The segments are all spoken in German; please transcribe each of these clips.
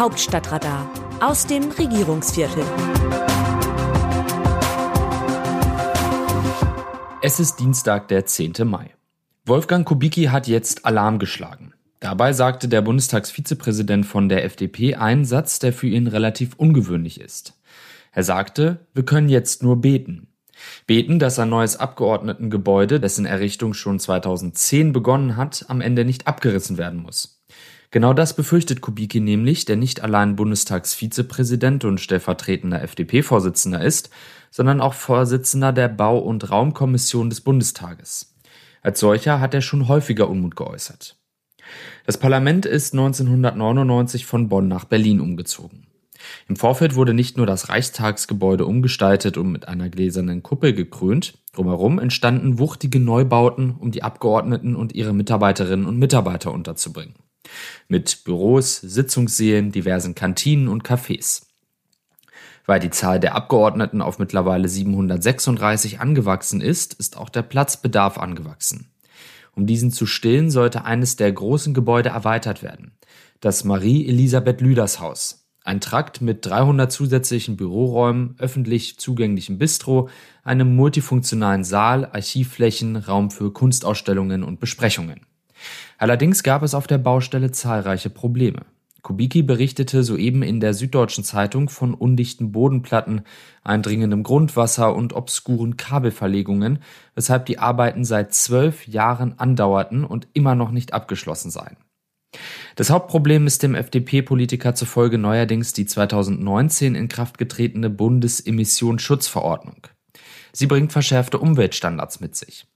Hauptstadtradar aus dem Regierungsviertel. Es ist Dienstag, der 10. Mai. Wolfgang Kubicki hat jetzt Alarm geschlagen. Dabei sagte der Bundestagsvizepräsident von der FDP einen Satz, der für ihn relativ ungewöhnlich ist. Er sagte, wir können jetzt nur beten. Beten, dass ein neues Abgeordnetengebäude, dessen Errichtung schon 2010 begonnen hat, am Ende nicht abgerissen werden muss. Genau das befürchtet Kubicki nämlich, der nicht allein Bundestagsvizepräsident und stellvertretender FDP-Vorsitzender ist, sondern auch Vorsitzender der Bau- und Raumkommission des Bundestages. Als solcher hat er schon häufiger Unmut geäußert. Das Parlament ist 1999 von Bonn nach Berlin umgezogen. Im Vorfeld wurde nicht nur das Reichstagsgebäude umgestaltet und mit einer gläsernen Kuppel gekrönt, drumherum entstanden wuchtige Neubauten, um die Abgeordneten und ihre Mitarbeiterinnen und Mitarbeiter unterzubringen. Mit Büros, Sitzungssälen, diversen Kantinen und Cafés. Weil die Zahl der Abgeordneten auf mittlerweile 736 angewachsen ist, ist auch der Platzbedarf angewachsen. Um diesen zu stillen, sollte eines der großen Gebäude erweitert werden. Das Marie-Elisabeth Lüders Haus. Ein Trakt mit 300 zusätzlichen Büroräumen, öffentlich zugänglichem Bistro, einem multifunktionalen Saal, Archivflächen, Raum für Kunstausstellungen und Besprechungen. Allerdings gab es auf der Baustelle zahlreiche Probleme. Kubicki berichtete soeben in der Süddeutschen Zeitung von undichten Bodenplatten, eindringendem Grundwasser und obskuren Kabelverlegungen, weshalb die Arbeiten seit zwölf Jahren andauerten und immer noch nicht abgeschlossen seien. Das Hauptproblem ist dem FDP-Politiker zufolge neuerdings die 2019 in Kraft getretene Bundesemissionsschutzverordnung. Sie bringt verschärfte Umweltstandards mit sich.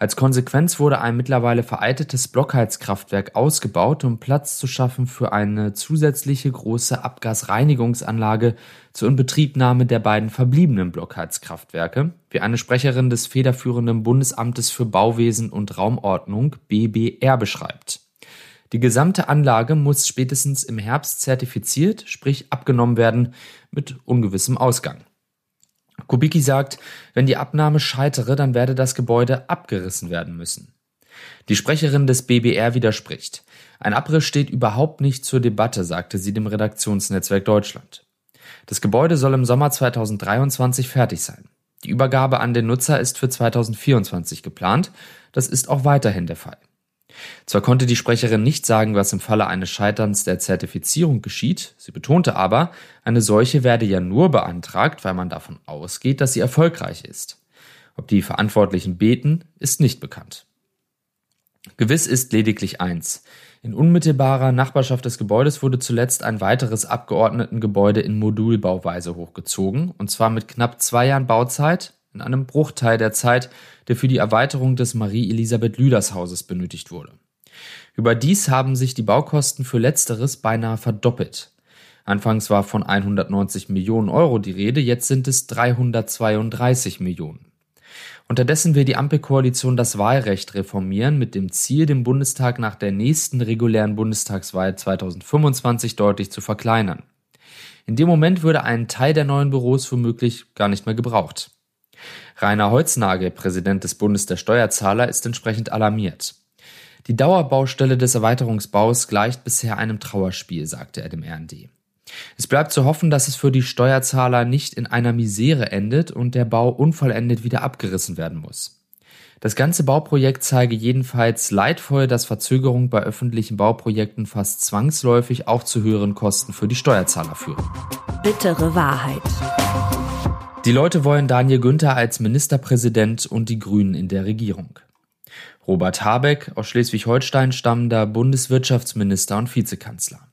Als Konsequenz wurde ein mittlerweile veraltetes Blockheizkraftwerk ausgebaut, um Platz zu schaffen für eine zusätzliche große Abgasreinigungsanlage zur Inbetriebnahme der beiden verbliebenen Blockheizkraftwerke, wie eine Sprecherin des federführenden Bundesamtes für Bauwesen und Raumordnung BBR beschreibt. Die gesamte Anlage muss spätestens im Herbst zertifiziert, sprich abgenommen werden, mit ungewissem Ausgang. Kubicki sagt, wenn die Abnahme scheitere, dann werde das Gebäude abgerissen werden müssen. Die Sprecherin des BBR widerspricht. Ein Abriss steht überhaupt nicht zur Debatte, sagte sie dem Redaktionsnetzwerk Deutschland. Das Gebäude soll im Sommer 2023 fertig sein. Die Übergabe an den Nutzer ist für 2024 geplant. Das ist auch weiterhin der Fall. Zwar konnte die Sprecherin nicht sagen, was im Falle eines Scheiterns der Zertifizierung geschieht, sie betonte aber, eine solche werde ja nur beantragt, weil man davon ausgeht, dass sie erfolgreich ist. Ob die Verantwortlichen beten, ist nicht bekannt. Gewiss ist lediglich eins. In unmittelbarer Nachbarschaft des Gebäudes wurde zuletzt ein weiteres Abgeordnetengebäude in Modulbauweise hochgezogen, und zwar mit knapp zwei Jahren Bauzeit in einem Bruchteil der Zeit, der für die Erweiterung des Marie-Elisabeth Lüders Hauses benötigt wurde. Überdies haben sich die Baukosten für letzteres beinahe verdoppelt. Anfangs war von 190 Millionen Euro die Rede, jetzt sind es 332 Millionen. Unterdessen will die Ampelkoalition das Wahlrecht reformieren, mit dem Ziel, den Bundestag nach der nächsten regulären Bundestagswahl 2025 deutlich zu verkleinern. In dem Moment würde ein Teil der neuen Büros womöglich gar nicht mehr gebraucht. Rainer Holznagel, Präsident des Bundes der Steuerzahler, ist entsprechend alarmiert. Die Dauerbaustelle des Erweiterungsbaus gleicht bisher einem Trauerspiel, sagte er dem RND. Es bleibt zu hoffen, dass es für die Steuerzahler nicht in einer Misere endet und der Bau unvollendet wieder abgerissen werden muss. Das ganze Bauprojekt zeige jedenfalls leidvoll, dass Verzögerungen bei öffentlichen Bauprojekten fast zwangsläufig auch zu höheren Kosten für die Steuerzahler führen. Bittere Wahrheit. Die Leute wollen Daniel Günther als Ministerpräsident und die Grünen in der Regierung. Robert Habeck, aus Schleswig-Holstein stammender Bundeswirtschaftsminister und Vizekanzler.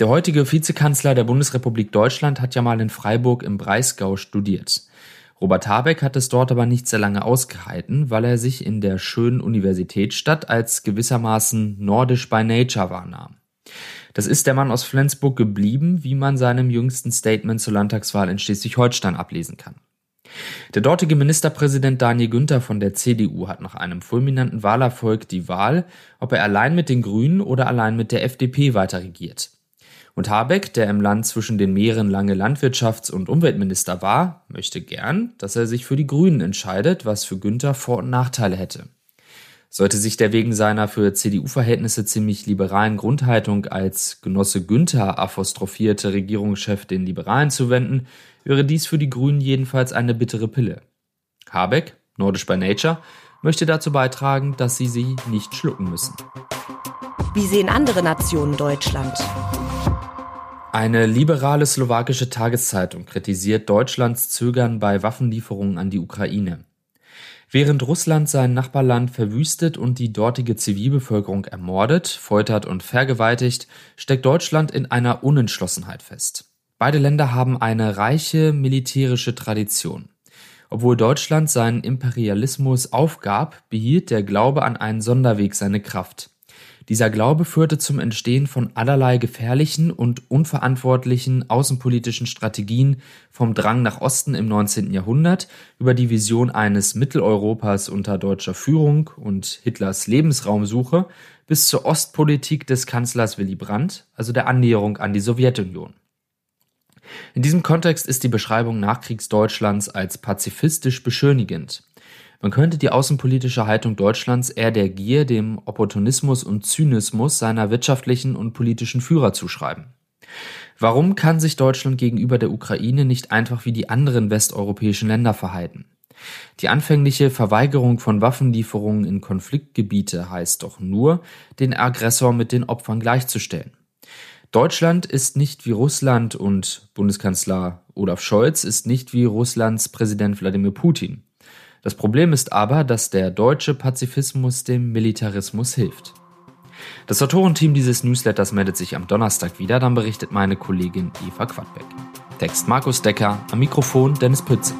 Der heutige Vizekanzler der Bundesrepublik Deutschland hat ja mal in Freiburg im Breisgau studiert. Robert Habeck hat es dort aber nicht sehr lange ausgehalten, weil er sich in der schönen Universitätsstadt als gewissermaßen nordisch by nature wahrnahm. Das ist der Mann aus Flensburg geblieben, wie man seinem jüngsten Statement zur Landtagswahl in Schleswig-Holstein ablesen kann. Der dortige Ministerpräsident Daniel Günther von der CDU hat nach einem fulminanten Wahlerfolg die Wahl, ob er allein mit den Grünen oder allein mit der FDP weiter regiert. Und Habeck, der im Land zwischen den Meeren lange Landwirtschafts- und Umweltminister war, möchte gern, dass er sich für die Grünen entscheidet, was für Günther Vor- und Nachteile hätte. Sollte sich der wegen seiner für CDU-Verhältnisse ziemlich liberalen Grundhaltung als Genosse Günther apostrophierte Regierungschef den Liberalen zuwenden, wäre dies für die Grünen jedenfalls eine bittere Pille. Habeck, nordisch by nature, möchte dazu beitragen, dass sie sie nicht schlucken müssen. Wie sehen andere Nationen Deutschland? Eine liberale slowakische Tageszeitung kritisiert Deutschlands Zögern bei Waffenlieferungen an die Ukraine. Während Russland sein Nachbarland verwüstet und die dortige Zivilbevölkerung ermordet, foltert und vergewaltigt, steckt Deutschland in einer Unentschlossenheit fest. Beide Länder haben eine reiche militärische Tradition. Obwohl Deutschland seinen Imperialismus aufgab, behielt der Glaube an einen Sonderweg seine Kraft. Dieser Glaube führte zum Entstehen von allerlei gefährlichen und unverantwortlichen außenpolitischen Strategien vom Drang nach Osten im 19. Jahrhundert über die Vision eines Mitteleuropas unter deutscher Führung und Hitlers Lebensraumsuche bis zur Ostpolitik des Kanzlers Willy Brandt, also der Annäherung an die Sowjetunion. In diesem Kontext ist die Beschreibung Nachkriegsdeutschlands als pazifistisch beschönigend. Man könnte die außenpolitische Haltung Deutschlands eher der Gier, dem Opportunismus und Zynismus seiner wirtschaftlichen und politischen Führer zuschreiben. Warum kann sich Deutschland gegenüber der Ukraine nicht einfach wie die anderen westeuropäischen Länder verhalten? Die anfängliche Verweigerung von Waffenlieferungen in Konfliktgebiete heißt doch nur, den Aggressor mit den Opfern gleichzustellen. Deutschland ist nicht wie Russland und Bundeskanzler Olaf Scholz ist nicht wie Russlands Präsident Wladimir Putin. Das Problem ist aber, dass der deutsche Pazifismus dem Militarismus hilft. Das Autorenteam dieses Newsletters meldet sich am Donnerstag wieder, dann berichtet meine Kollegin Eva Quadbeck. Text Markus Decker, am Mikrofon Dennis Pützig.